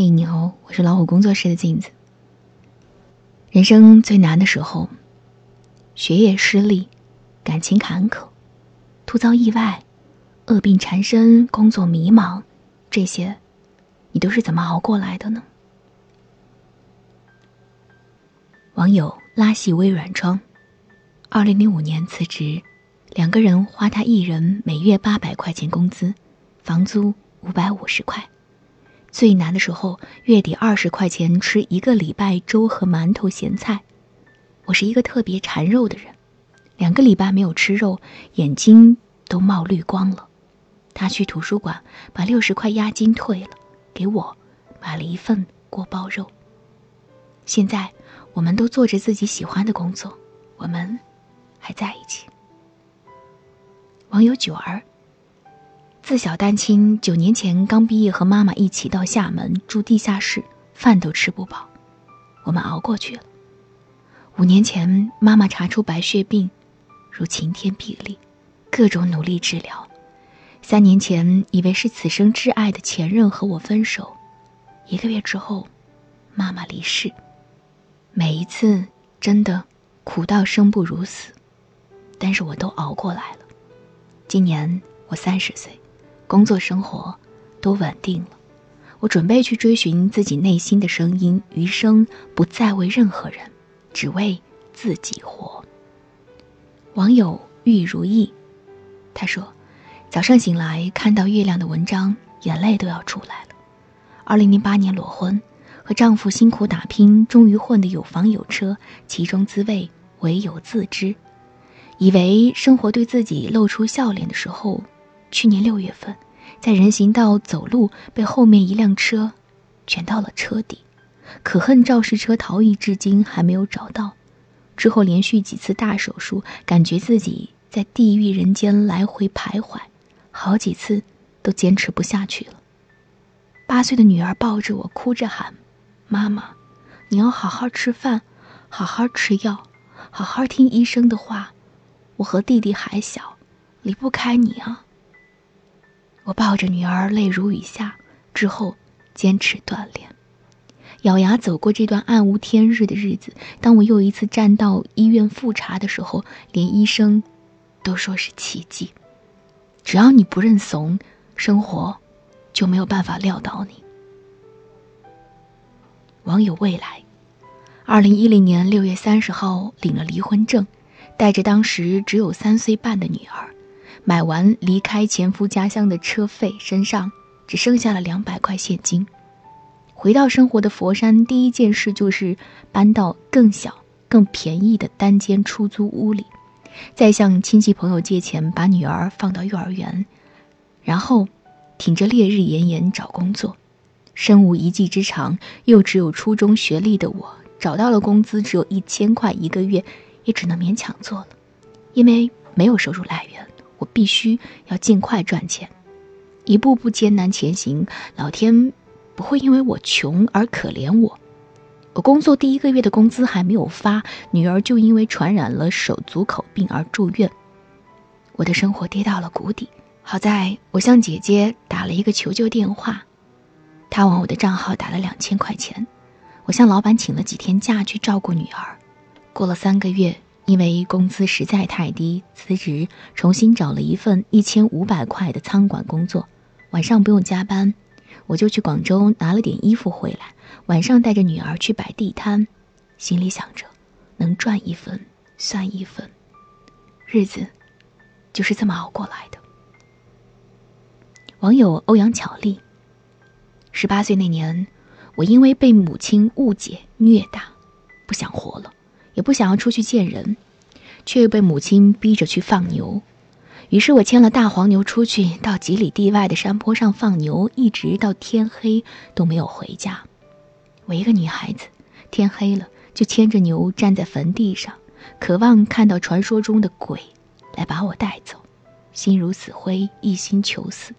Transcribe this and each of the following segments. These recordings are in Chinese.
嘿，你好，我是老虎工作室的镜子。人生最难的时候，学业失利，感情坎坷，突遭意外，恶病缠身，工作迷茫，这些，你都是怎么熬过来的呢？网友拉细微软窗，二零零五年辞职，两个人花他一人每月八百块钱工资，房租五百五十块。最难的时候，月底二十块钱吃一个礼拜粥和馒头咸菜。我是一个特别馋肉的人，两个礼拜没有吃肉，眼睛都冒绿光了。他去图书馆把六十块押金退了，给我买了一份锅包肉。现在我们都做着自己喜欢的工作，我们还在一起。网友九儿。自小单亲，九年前刚毕业，和妈妈一起到厦门住地下室，饭都吃不饱，我们熬过去了。五年前，妈妈查出白血病，如晴天霹雳，各种努力治疗。三年前，以为是此生挚爱的前任和我分手，一个月之后，妈妈离世。每一次真的苦到生不如死，但是我都熬过来了。今年我三十岁。工作生活都稳定了，我准备去追寻自己内心的声音，余生不再为任何人，只为自己活。网友玉如意，他说：“早上醒来看到月亮的文章，眼泪都要出来了。二零零八年裸婚，和丈夫辛苦打拼，终于混得有房有车，其中滋味唯有自知。以为生活对自己露出笑脸的时候。”去年六月份，在人行道走路，被后面一辆车卷到了车底，可恨肇事车逃逸至今还没有找到。之后连续几次大手术，感觉自己在地狱人间来回徘徊，好几次都坚持不下去了。八岁的女儿抱着我，哭着喊：“妈妈，你要好好吃饭，好好吃药，好好听医生的话。我和弟弟还小，离不开你啊。”我抱着女儿，泪如雨下。之后，坚持锻炼，咬牙走过这段暗无天日的日子。当我又一次站到医院复查的时候，连医生都说是奇迹。只要你不认怂，生活就没有办法撂倒你。网友未来，二零一零年六月三十号领了离婚证，带着当时只有三岁半的女儿。买完离开前夫家乡的车费，身上只剩下了两百块现金。回到生活的佛山，第一件事就是搬到更小、更便宜的单间出租屋里，再向亲戚朋友借钱把女儿放到幼儿园，然后挺着烈日炎炎找工作。身无一技之长，又只有初中学历的我，找到了工资只有一千块一个月，也只能勉强做了，因为没有收入来源。我必须要尽快赚钱，一步步艰难前行。老天不会因为我穷而可怜我。我工作第一个月的工资还没有发，女儿就因为传染了手足口病而住院，我的生活跌到了谷底。好在我向姐姐打了一个求救电话，她往我的账号打了两千块钱。我向老板请了几天假去照顾女儿。过了三个月。因为工资实在太低，辞职，重新找了一份一千五百块的餐馆工作，晚上不用加班，我就去广州拿了点衣服回来，晚上带着女儿去摆地摊，心里想着，能赚一分算一分，日子就是这么熬过来的。网友欧阳巧丽，十八岁那年，我因为被母亲误解虐打，不想活了。也不想要出去见人，却又被母亲逼着去放牛。于是我牵了大黄牛出去，到几里地外的山坡上放牛，一直到天黑都没有回家。我一个女孩子，天黑了就牵着牛站在坟地上，渴望看到传说中的鬼来把我带走。心如死灰，一心求死。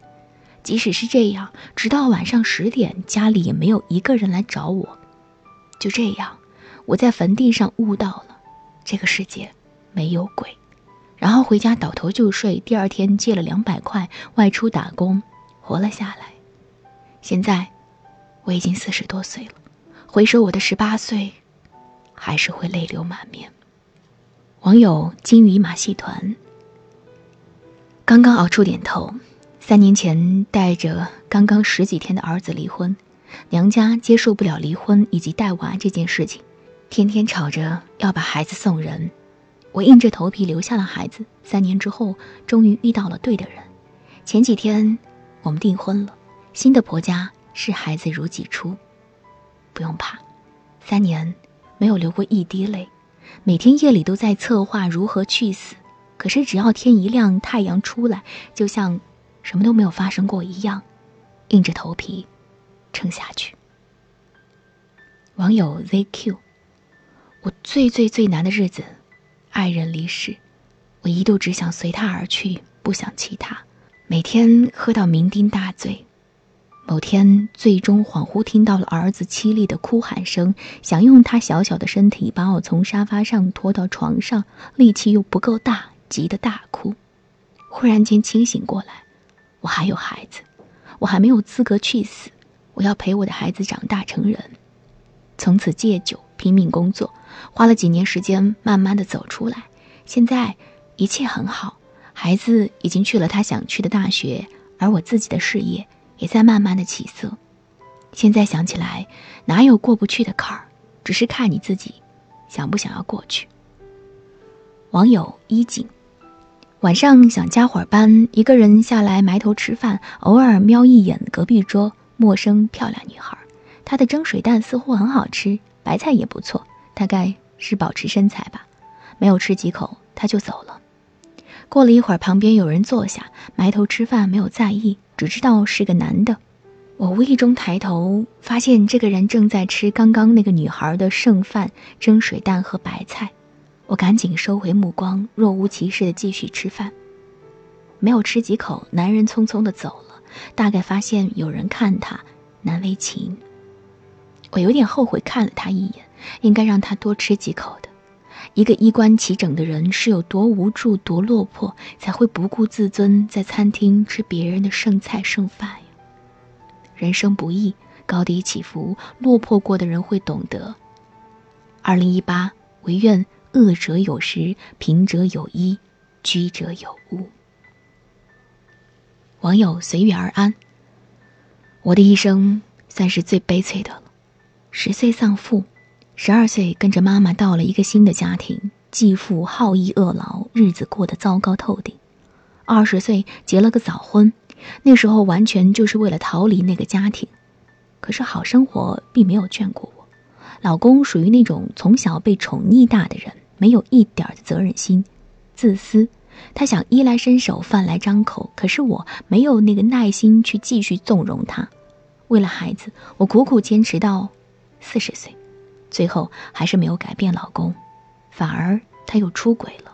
即使是这样，直到晚上十点，家里也没有一个人来找我。就这样。我在坟地上悟到了，这个世界没有鬼，然后回家倒头就睡。第二天借了两百块外出打工，活了下来。现在，我已经四十多岁了，回首我的十八岁，还是会泪流满面。网友金鱼马戏团刚刚熬出点头，三年前带着刚刚十几天的儿子离婚，娘家接受不了离婚以及带娃这件事情，天天吵着要把孩子送人。我硬着头皮留下了孩子。三年之后，终于遇到了对的人。前几天我们订婚了，新的婆家视孩子如己出。不用怕，三年没有流过一滴泪，每天夜里都在策划如何去死。可是只要天一亮，太阳出来，就像什么都没有发生过一样，硬着头皮撑下去。网友 ZQ，我最最最难的日子。爱人离世，我一度只想随他而去，不想其他。每天喝到酩酊大醉，某天最终恍惚听到了儿子凄厉的哭喊声，想用他小小的身体把我从沙发上拖到床上，力气又不够大，急得大哭。忽然间清醒过来，我还有孩子，我还没有资格去死，我要陪我的孩子长大成人。从此戒酒，拼命工作。花了几年时间，慢慢的走出来。现在一切很好，孩子已经去了他想去的大学，而我自己的事业也在慢慢的起色。现在想起来，哪有过不去的坎儿，只是看你自己想不想要过去。网友一景，晚上想加会儿班，一个人下来埋头吃饭，偶尔瞄一眼隔壁桌陌生漂亮女孩，她的蒸水蛋似乎很好吃，白菜也不错。大概是保持身材吧，没有吃几口他就走了。过了一会儿，旁边有人坐下，埋头吃饭，没有在意，只知道是个男的。我无意中抬头，发现这个人正在吃刚刚那个女孩的剩饭——蒸水蛋和白菜。我赶紧收回目光，若无其事的继续吃饭。没有吃几口，男人匆匆的走了，大概发现有人看他，难为情。我有点后悔看了他一眼。应该让他多吃几口的。一个衣冠齐整的人是有多无助、多落魄，才会不顾自尊在餐厅吃别人的剩菜剩饭呀？人生不易，高低起伏，落魄过的人会懂得。二零一八，唯愿恶者有食，贫者有衣，居者有物。网友随遇而安。我的一生算是最悲催的了，十岁丧父。十二岁跟着妈妈到了一个新的家庭，继父好逸恶劳，日子过得糟糕透顶。二十岁结了个早婚，那时候完全就是为了逃离那个家庭。可是好生活并没有眷顾我，老公属于那种从小被宠溺大的人，没有一点的责任心，自私。他想衣来伸手，饭来张口，可是我没有那个耐心去继续纵容他。为了孩子，我苦苦坚持到四十岁。最后还是没有改变老公，反而他又出轨了。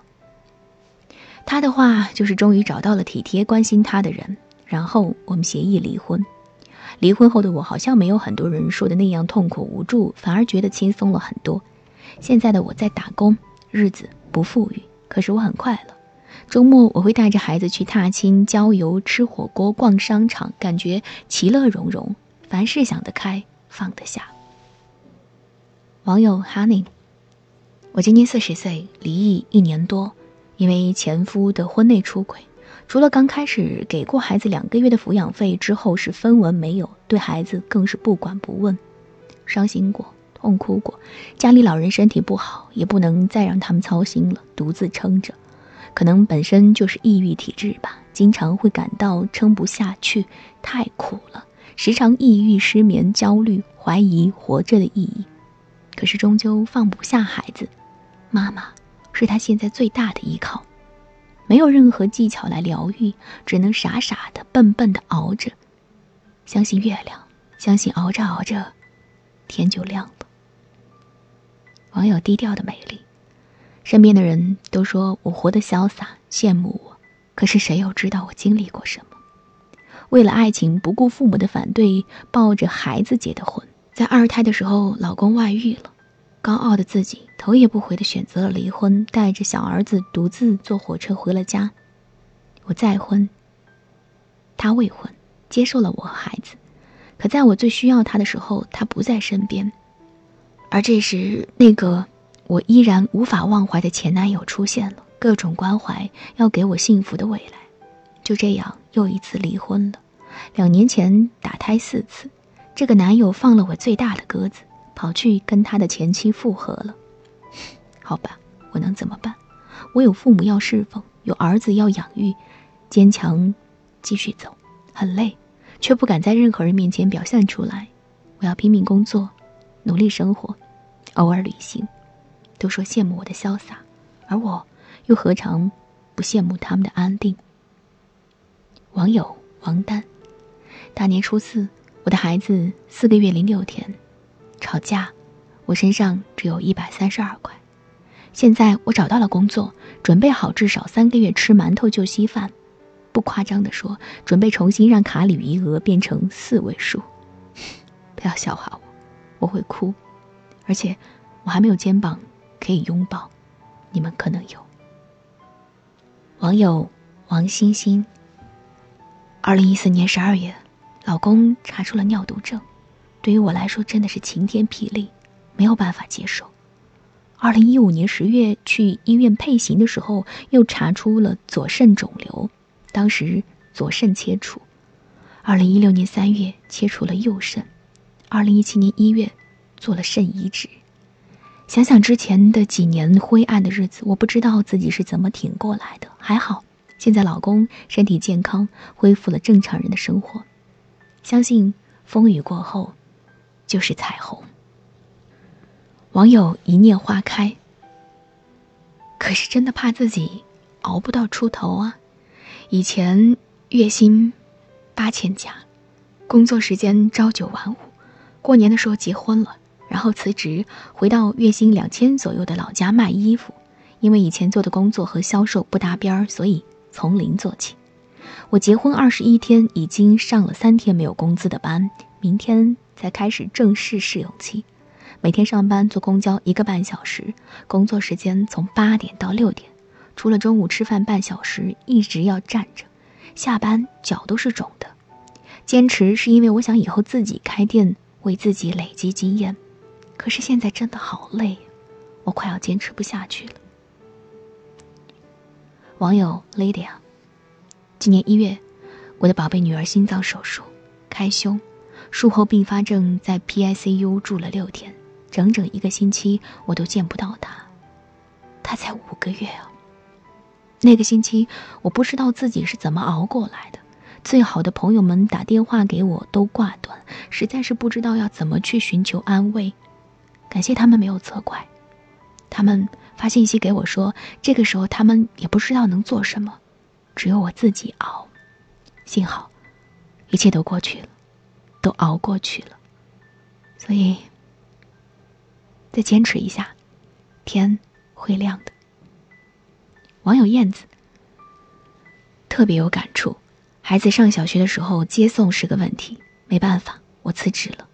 他的话就是终于找到了体贴关心他的人，然后我们协议离婚。离婚后的我好像没有很多人说的那样痛苦无助，反而觉得轻松了很多。现在的我在打工，日子不富裕，可是我很快乐。周末我会带着孩子去踏青、郊游、吃火锅、逛商场，感觉其乐融融。凡事想得开，放得下。网友 Honey，我今年四十岁，离异一年多，因为前夫的婚内出轨，除了刚开始给过孩子两个月的抚养费，之后是分文没有，对孩子更是不管不问，伤心过，痛哭过，家里老人身体不好，也不能再让他们操心了，独自撑着，可能本身就是抑郁体质吧，经常会感到撑不下去，太苦了，时常抑郁、失眠、焦虑，怀疑活着的意义。可是终究放不下孩子，妈妈是他现在最大的依靠，没有任何技巧来疗愈，只能傻傻的、笨笨的熬着，相信月亮，相信熬着熬着，天就亮了。网友低调的美丽，身边的人都说我活得潇洒，羡慕我，可是谁又知道我经历过什么？为了爱情不顾父母的反对，抱着孩子结的婚。在二胎的时候，老公外遇了，高傲的自己头也不回的选择了离婚，带着小儿子独自坐火车回了家。我再婚，他未婚，接受了我和孩子。可在我最需要他的时候，他不在身边。而这时，那个我依然无法忘怀的前男友出现了，各种关怀，要给我幸福的未来。就这样，又一次离婚了。两年前打胎四次，这个男友放了我最大的鸽子，跑去跟他的前妻复合了。好吧，我能怎么办？我有父母要侍奉，有儿子要养育，坚强，继续走，很累，却不敢在任何人面前表现出来。我要拼命工作，努力生活，偶尔旅行。都说羡慕我的潇洒，而我又何尝不羡慕他们的安定？网友王丹。大年初四，我的孩子四个月零六天，吵架，我身上只有一百三十二块。现在我找到了工作，准备好至少三个月吃馒头就稀饭，不夸张的说，准备重新让卡里余额变成四位数。不要笑话我，我会哭，而且我还没有肩膀可以拥抱，你们可能有。网友王星星。二零一四年十二月。老公查出了尿毒症，对于我来说真的是晴天霹雳，没有办法接受。二零一五年十月去医院配型的时候，又查出了左肾肿瘤，当时左肾切除。二零一六年三月切除了右肾，二零一七年一月做了肾移植。想想之前的几年灰暗的日子，我不知道自己是怎么挺过来的。还好，现在老公身体健康，恢复了正常人的生活。相信风雨过后，就是彩虹。网友一念花开。可是真的怕自己熬不到出头啊！以前月薪八千加，工作时间朝九晚五，过年的时候结婚了，然后辞职回到月薪两千左右的老家卖衣服，因为以前做的工作和销售不搭边儿，所以从零做起。我结婚二十一天，已经上了三天没有工资的班，明天才开始正式试用期。每天上班坐公交一个半小时，工作时间从八点到六点，除了中午吃饭半小时，一直要站着，下班脚都是肿的。坚持是因为我想以后自己开店，为自己累积经验。可是现在真的好累，我快要坚持不下去了。网友 Lydia。今年一月，我的宝贝女儿心脏手术，开胸，术后并发症在 PICU 住了六天，整整一个星期我都见不到她。她才五个月啊。那个星期，我不知道自己是怎么熬过来的。最好的朋友们打电话给我都挂断，实在是不知道要怎么去寻求安慰。感谢他们没有责怪，他们发信息给我说，这个时候他们也不知道能做什么。只有我自己熬，幸好，一切都过去了，都熬过去了，所以，再坚持一下，天会亮的。网友燕子特别有感触，孩子上小学的时候接送是个问题，没办法，我辞职了，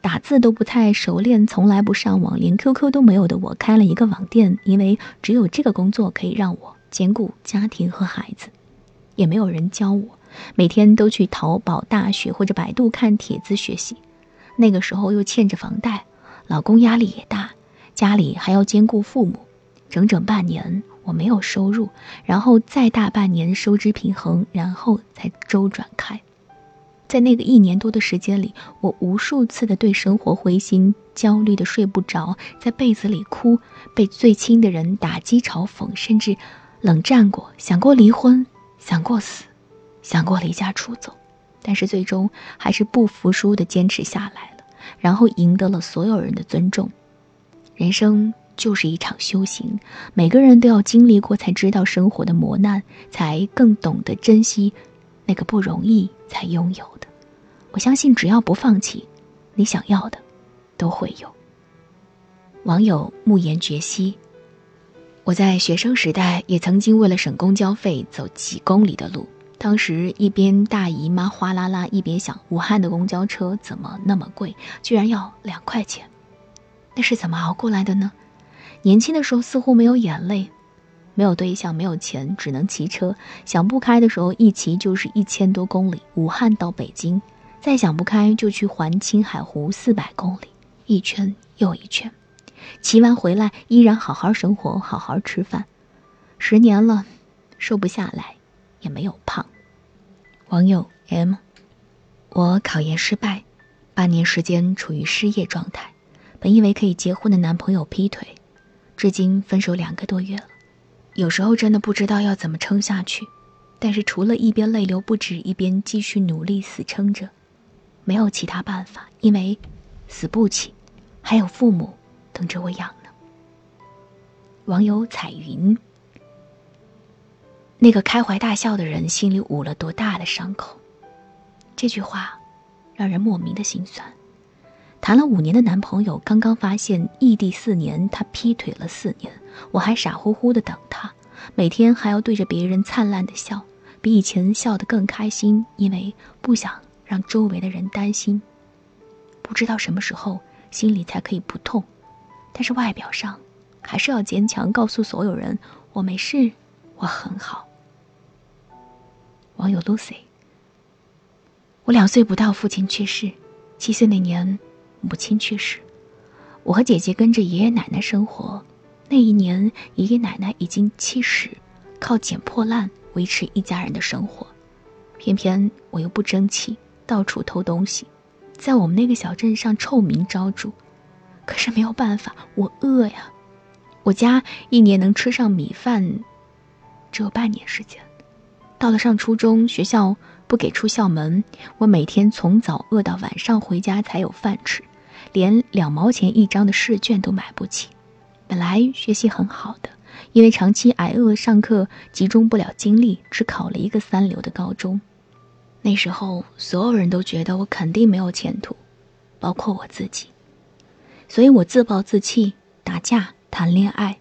打字都不太熟练，从来不上网，连 QQ 都没有的我开了一个网店，因为只有这个工作可以让我兼顾家庭和孩子。也没有人教我，每天都去淘宝、大学或者百度看帖子学习。那个时候又欠着房贷，老公压力也大，家里还要兼顾父母，整整半年我没有收入，然后再大半年收支平衡，然后才周转开。在那个一年多的时间里，我无数次的对生活灰心、焦虑的睡不着，在被子里哭，被最亲的人打击、嘲讽，甚至冷战过，想过离婚。想过死，想过离家出走，但是最终还是不服输的坚持下来了，然后赢得了所有人的尊重。人生就是一场修行，每个人都要经历过，才知道生活的磨难，才更懂得珍惜那个不容易才拥有的。我相信，只要不放弃，你想要的都会有。网友慕言绝兮。我在学生时代也曾经为了省公交费走几公里的路，当时一边大姨妈哗啦啦，一边想武汉的公交车怎么那么贵，居然要两块钱，那是怎么熬过来的呢？年轻的时候似乎没有眼泪，没有对象，没有钱，只能骑车。想不开的时候一骑就是一千多公里，武汉到北京，再想不开就去环青海湖四百公里，一圈又一圈，骑完回来依然好好生活，好好吃饭。十年了，瘦不下来，也没有胖。网友 M，我考研失败，半年时间处于失业状态，本以为可以结婚的男朋友劈腿，至今分手两个多月了。有时候真的不知道要怎么撑下去，但是除了一边泪流不止，一边继续努力死撑着，没有其他办法，因为死不起，还有父母等着我养呢。网友彩云。那个开怀大笑的人心里捂了多大的伤口？这句话让人莫名的心酸。谈了五年的男朋友刚刚发现异地四年，他劈腿了四年，我还傻乎乎的等他，每天还要对着别人灿烂的笑，比以前笑得更开心，因为不想让周围的人担心。不知道什么时候心里才可以不痛，但是外表上还是要坚强，告诉所有人我没事，我很好。网友 Lucy，我两岁不到，父亲去世；七岁那年，母亲去世。我和姐姐跟着爷爷奶奶生活。那一年，爷爷奶奶已经七十，靠捡破烂维持一家人的生活。偏偏我又不争气，到处偷东西，在我们那个小镇上臭名昭著。可是没有办法，我饿呀。我家一年能吃上米饭，只有半年时间。到了上初中，学校不给出校门，我每天从早饿到晚上回家才有饭吃，连两毛钱一张的试卷都买不起。本来学习很好的，因为长期挨饿，上课集中不了精力，只考了一个三流的高中。那时候，所有人都觉得我肯定没有前途，包括我自己，所以我自暴自弃，打架，谈恋爱。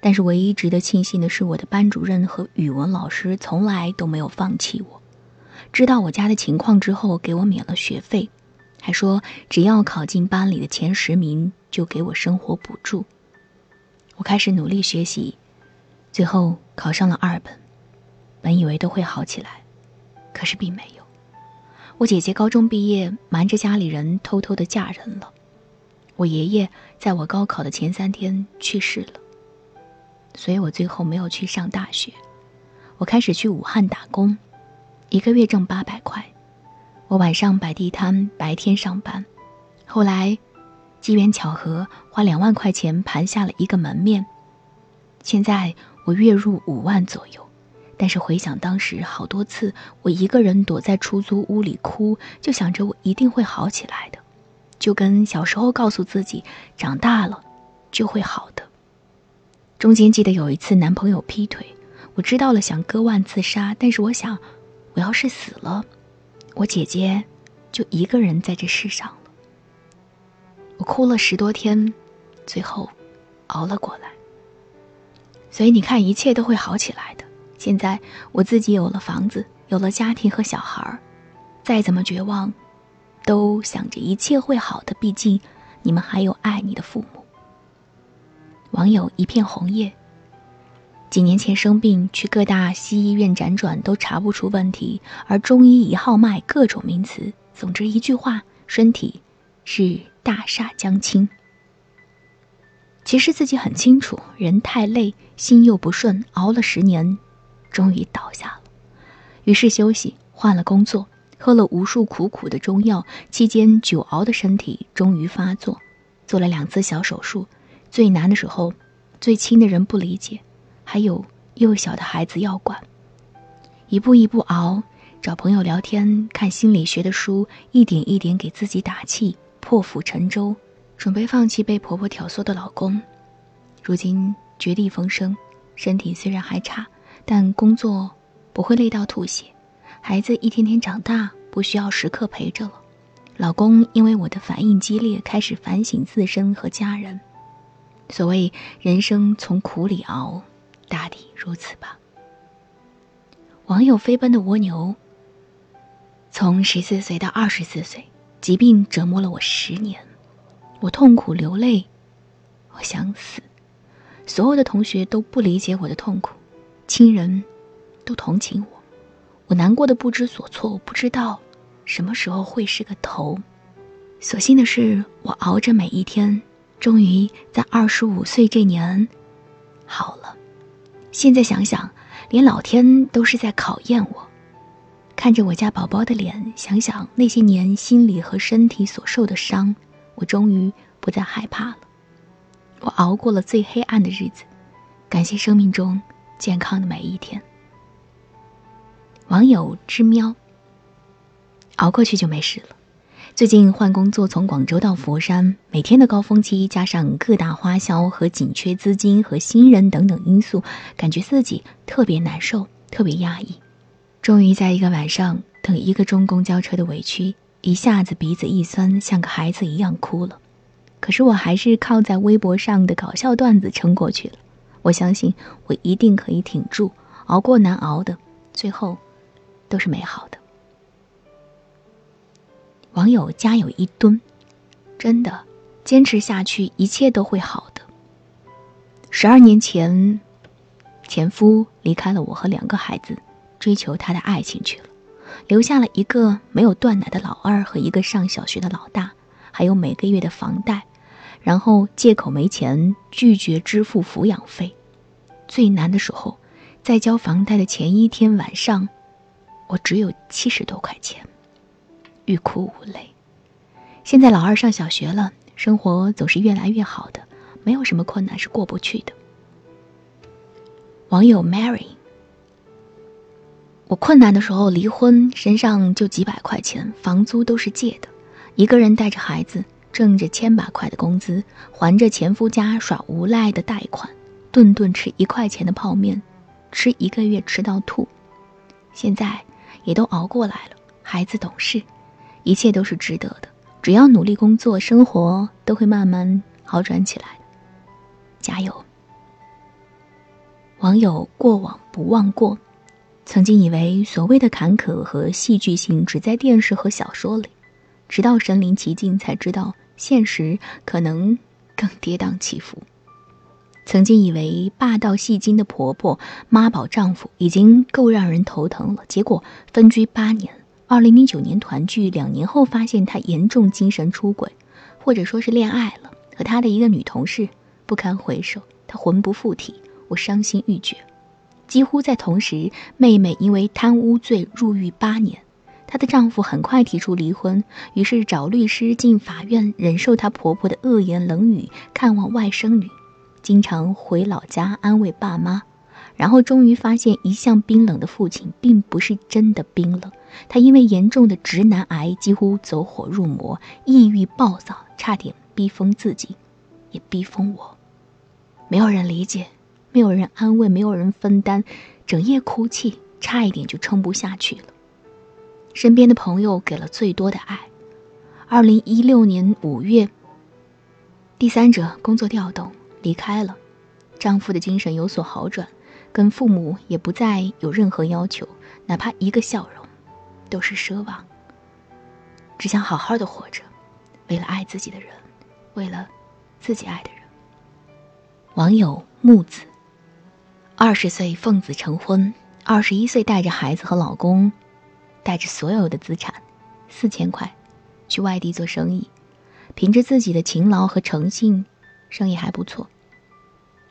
但是唯一值得庆幸的是，我的班主任和语文老师从来都没有放弃我。知道我家的情况之后，给我免了学费，还说只要考进班里的前十名，就给我生活补助。我开始努力学习，最后考上了二本。本以为都会好起来，可是并没有。我姐姐高中毕业，瞒着家里人偷偷的嫁人了。我爷爷在我高考的前三天去世了。所以我最后没有去上大学，我开始去武汉打工，一个月挣八百块。我晚上摆地摊，白天上班。后来，机缘巧合，花两万块钱盘下了一个门面。现在我月入五万左右，但是回想当时好多次，我一个人躲在出租屋里哭，就想着我一定会好起来的，就跟小时候告诉自己，长大了就会好的。中间记得有一次男朋友劈腿，我知道了想割腕自杀，但是我想，我要是死了，我姐姐就一个人在这世上了。我哭了十多天，最后熬了过来。所以你看，一切都会好起来的。现在我自己有了房子，有了家庭和小孩儿，再怎么绝望，都想着一切会好的。毕竟你们还有爱你的父母。网友一片红叶。几年前生病，去各大西医院辗转，都查不出问题，而中医一号脉各种名词，总之一句话，身体是大厦将倾。其实自己很清楚，人太累，心又不顺，熬了十年，终于倒下了。于是休息，换了工作，喝了无数苦苦的中药，期间久熬的身体终于发作，做了两次小手术。最难的时候，最亲的人不理解，还有幼小的孩子要管。一步一步熬，找朋友聊天，看心理学的书，一点一点给自己打气，破釜沉舟，准备放弃被婆婆挑唆的老公。如今绝地逢生，身体虽然还差，但工作不会累到吐血，孩子一天天长大，不需要时刻陪着了。老公因为我的反应激烈，开始反省自身和家人。所谓人生从苦里熬，大抵如此吧。网友飞奔的蜗牛。从十四岁到二十四岁，疾病折磨了我十年，我痛苦流泪，我想死。所有的同学都不理解我的痛苦，亲人都同情我，我难过的不知所措，我不知道什么时候会是个头。所幸的是，我熬着每一天，终于在二十五岁这年好了。现在想想，连老天都是在考验我。看着我家宝宝的脸，想想那些年心理和身体所受的伤，我终于不再害怕了。我熬过了最黑暗的日子，感谢生命中健康的每一天。网友之喵，熬过去就没事了。最近换工作，从广州到佛山，每天的高峰期加上各大花销和紧缺资金和新人等等因素，感觉自己特别难受，特别压抑。终于在一个晚上，等一个钟公交车的委屈，一下子鼻子一酸，像个孩子一样哭了。可是我还是靠在微博上的搞笑段子撑过去了。我相信我一定可以挺住，熬过难熬的，最后都是美好的。网友家有一吨，真的，坚持下去，一切都会好的。十二年前，前夫离开了我和两个孩子。追求他的爱情去了，留下了一个没有断奶的老二和一个上小学的老大，还有每个月的房贷，然后借口没钱拒绝支付抚养费。最难的时候，在交房贷的前一天晚上，我只有七十多块钱，欲哭无泪。现在老二上小学了，生活总是越来越好的，没有什么困难是过不去的。网友 Mary。我困难的时候离婚，身上就几百块钱，房租都是借的，一个人带着孩子，挣着千把块的工资，还着前夫家耍无赖的贷款，顿顿吃一块钱的泡面，吃一个月吃到吐。现在也都熬过来了，孩子懂事，一切都是值得的。只要努力工作，生活都会慢慢好转起来。加油！网友过往不忘过。曾经以为所谓的坎坷和戏剧性只在电视和小说里，直到身临其境才知道现实可能更跌宕起伏。曾经以为霸道戏精的婆婆妈宝丈夫已经够让人头疼了，结果分居八年，二零零九年团聚，两年后发现他严重精神出轨，或者说是恋爱了，和他的一个女同事不堪回首，他魂不附体，我伤心欲绝。几乎在同时，妹妹因为贪污罪入狱八年，她的丈夫很快提出离婚，于是找律师进法院，忍受她婆婆的恶言冷语，看望外甥女，经常回老家安慰爸妈，然后终于发现一向冰冷的父亲并不是真的冰冷，他因为严重的直男癌几乎走火入魔，抑郁暴躁，差点逼疯自己，也逼疯我，没有人理解。没有人安慰，没有人分担，整夜哭泣，差一点就撑不下去了。身边的朋友给了最多的爱。二零一六年五月，第三者工作调动离开了，丈夫的精神有所好转，跟父母也不再有任何要求，哪怕一个笑容，都是奢望。只想好好的活着，为了爱自己的人，为了自己爱的人。网友木子。二十岁奉子成婚，二十一岁带着孩子和老公，带着所有的资产，四千块，去外地做生意，凭着自己的勤劳和诚信，生意还不错。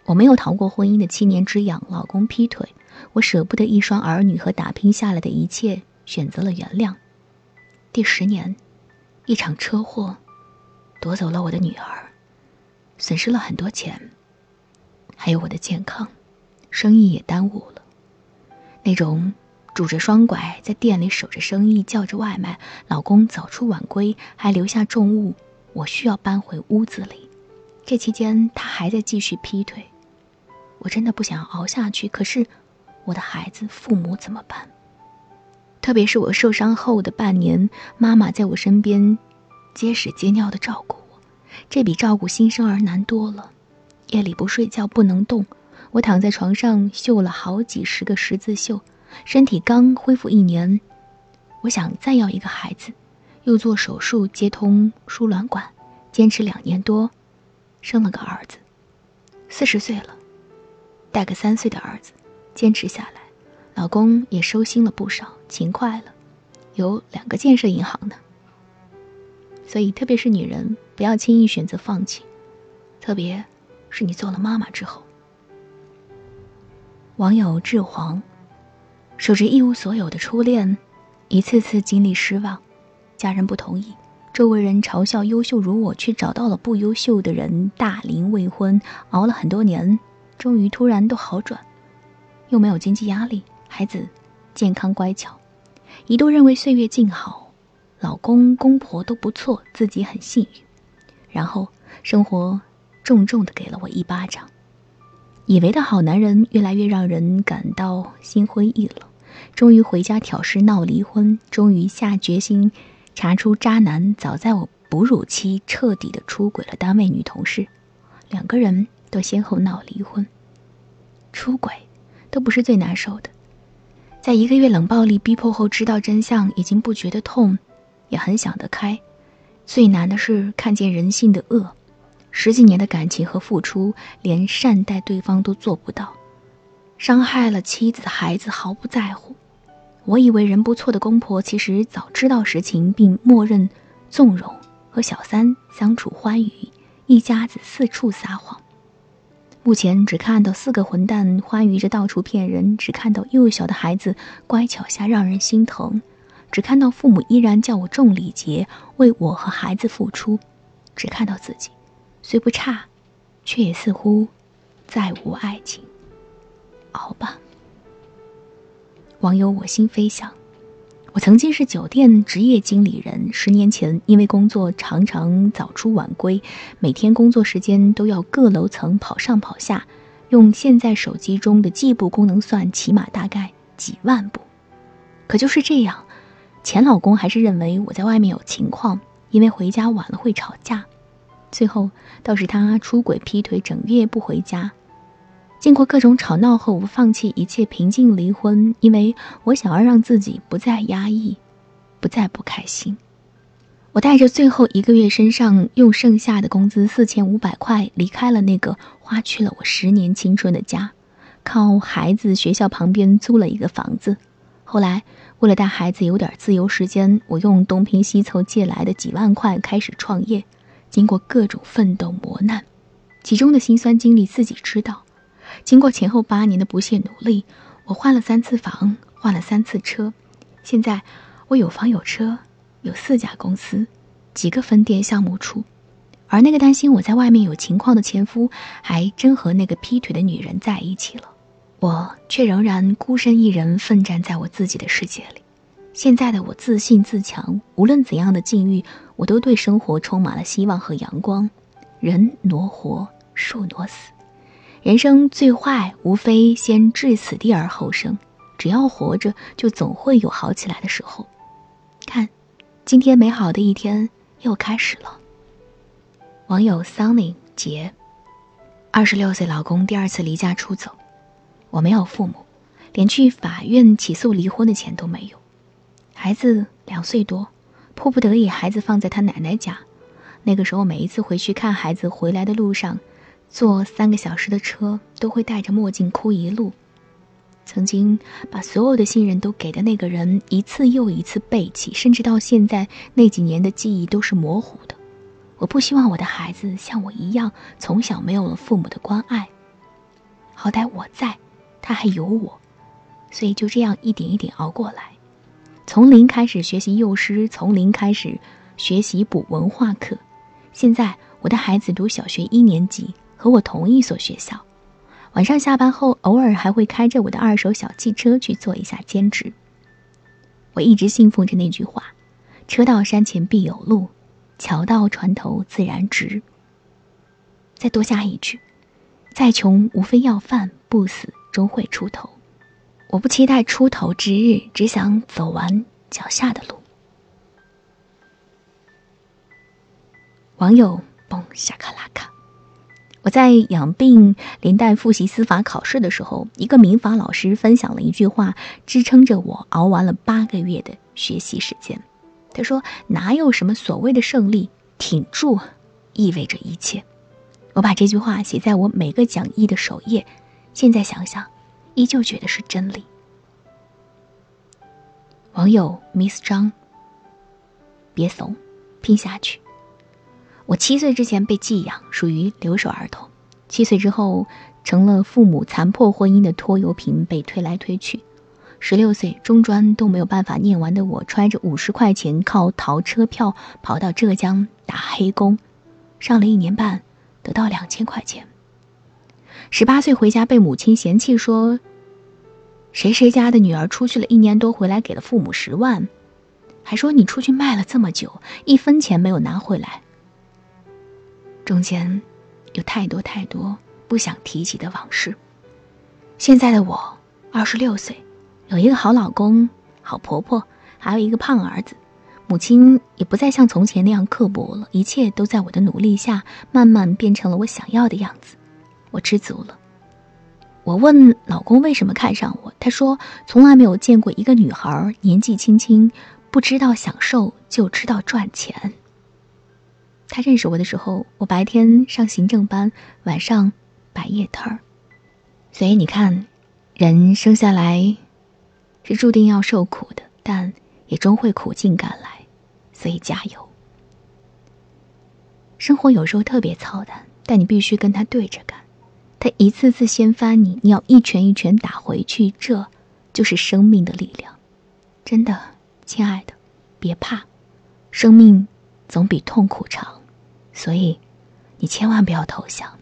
我没有逃过婚姻的七年之痒，老公劈腿，我舍不得一双儿女和打拼下来的一切，选择了原谅。第十年，一场车祸，夺走了我的女儿，损失了很多钱，还有我的健康。生意也耽误了，那种拄着双拐在店里守着生意、叫着外卖，老公早出晚归还留下重物，我需要搬回屋子里。这期间他还在继续劈腿，我真的不想熬下去。可是我的孩子、父母怎么办？特别是我受伤后的半年，妈妈在我身边接屎接尿的照顾我，这比照顾新生儿难多了。夜里不睡觉，不能动。我躺在床上绣了好几十个十字绣，身体刚恢复一年，我想再要一个孩子，又做手术接通输卵管，坚持两年多，生了个儿子。四十岁了，带个三岁的儿子，坚持下来，老公也收心了不少，勤快了，有两个建设银行呢。所以，特别是女人，不要轻易选择放弃，特别是你做了妈妈之后。网友志煌，守着一无所有的初恋，一次次经历失望，家人不同意，周围人嘲笑优秀如我，却找到了不优秀的人，大龄未婚，熬了很多年，终于突然都好转，又没有经济压力，孩子健康乖巧，一度认为岁月静好。老公公婆都不错，自己很幸运。然后生活重重的给了我一巴掌。以为的好男人越来越让人感到心灰意冷。终于回家挑事闹离婚，终于下决心查出渣男早在我哺乳期彻底的出轨了单位女同事。两个人都先后闹离婚。出轨都不是最难受的，在一个月冷暴力逼迫后知道真相，已经不觉得痛。也很想得开，最难的是看见人性的恶。十几年的感情和付出，连善待对方都做不到，伤害了妻子孩子毫不在乎。我以为人不错的公婆，其实早知道实情，并默认纵容和小三相处欢愉，一家子四处撒谎。目前只看到四个混蛋欢愉着到处骗人，只看到幼小的孩子乖巧下让人心疼。只看到父母依然叫我重礼节，为我和孩子付出；只看到自己，虽不差，却也似乎再无爱情。熬吧。网友我心飞翔，我曾经是酒店职业经理人，十年前因为工作常常早出晚归，每天工作时间都要各楼层跑上跑下，用现在手机中的计步功能算，起码大概几万步。可就是这样。前老公还是认为我在外面有情况，因为回家晚了会吵架。最后倒是他出轨劈腿，整月不回家。经过各种吵闹后，我放弃一切，平静离婚，因为我想要让自己不再压抑，不再不开心。我带着最后一个月身上用剩下的工资四千五百块，离开了那个花去了我十年青春的家，靠孩子学校旁边租了一个房子。后来。为了带孩子有点自由时间，我用东拼西凑借来的几万块开始创业。经过各种奋斗磨难，其中的辛酸经历自己知道。经过前后八年的不懈努力，我换了三次房，换了三次车。现在我有房有车，有四家公司，几个分店项目处。而那个担心我在外面有情况的前夫，还真和那个劈腿的女人在一起了。我却仍然孤身一人奋战在我自己的世界里。现在的我自信自强，无论怎样的境遇，我都对生活充满了希望和阳光。人挪活，树挪死，人生最坏无非先至此地而后生。只要活着，就总会有好起来的时候。看，今天美好的一天又开始了。网友 Sunny 杰，二十六岁，老公第二次离家出走。我没有父母，连去法院起诉离婚的钱都没有。孩子两岁多，迫不得已，孩子放在他奶奶家。那个时候，每一次回去看孩子，回来的路上，坐三个小时的车，都会戴着墨镜哭一路。曾经把所有的信任都给的那个人，一次又一次背弃，甚至到现在那几年的记忆都是模糊的。我不希望我的孩子像我一样，从小没有了父母的关爱。好歹我在。他还有我，所以就这样一点一点熬过来，从零开始学习幼师，从零开始学习补文化课。现在我的孩子读小学一年级，和我同一所学校。晚上下班后，偶尔还会开着我的二手小汽车去做一下兼职。我一直信奉着那句话：车到山前必有路，桥到船头自然直。再多加一句：再穷无非要饭，不死。终会出头，我不期待出头之日，只想走完脚下的路。网友蹦下卡拉卡，我在养病连带复习司法考试的时候，一个民法老师分享了一句话，支撑着我熬完了八个月的学习时间。他说：“哪有什么所谓的胜利，挺住意味着一切。”我把这句话写在我每个讲义的首页。现在想想，依旧觉得是真理。网友 Miss 张，别怂，拼下去。我七岁之前被寄养，属于留守儿童。七岁之后，成了父母残破婚姻的拖油瓶，被推来推去。十六岁，中专都没有办法念完的我，揣着五十块钱，靠逃车票跑到浙江打黑工，上了一年半，得到两千块钱。十八岁回家，被母亲嫌弃说。谁谁家的女儿出去了一年多，回来给了父母十万，还说你出去卖了这么久，一分钱没有拿回来。中间有太多太多不想提起的往事。现在的我二十六岁，有一个好老公、好婆婆，还有一个胖儿子，母亲也不再像从前那样刻薄了，一切都在我的努力下慢慢变成了我想要的样子，我知足了。我问老公为什么看上我，他说从来没有见过一个女孩年纪轻轻不知道享受就知道赚钱。他认识我的时候，我白天上行政班，晚上摆夜摊儿。所以你看，人生下来是注定要受苦的，但也终会苦尽甘来。所以加油。生活有时候特别操蛋，但你必须跟他对着干。他一次次掀翻你，你要一拳一拳打回去，这就是生命的力量。真的，亲爱的，别怕，生命总比痛苦长，所以你千万不要投降。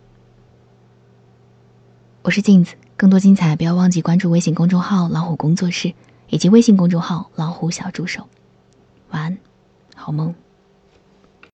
我是镜子，更多精彩不要忘记关注微信公众号“老虎工作室”以及微信公众号“老虎小助手”。晚安，好梦。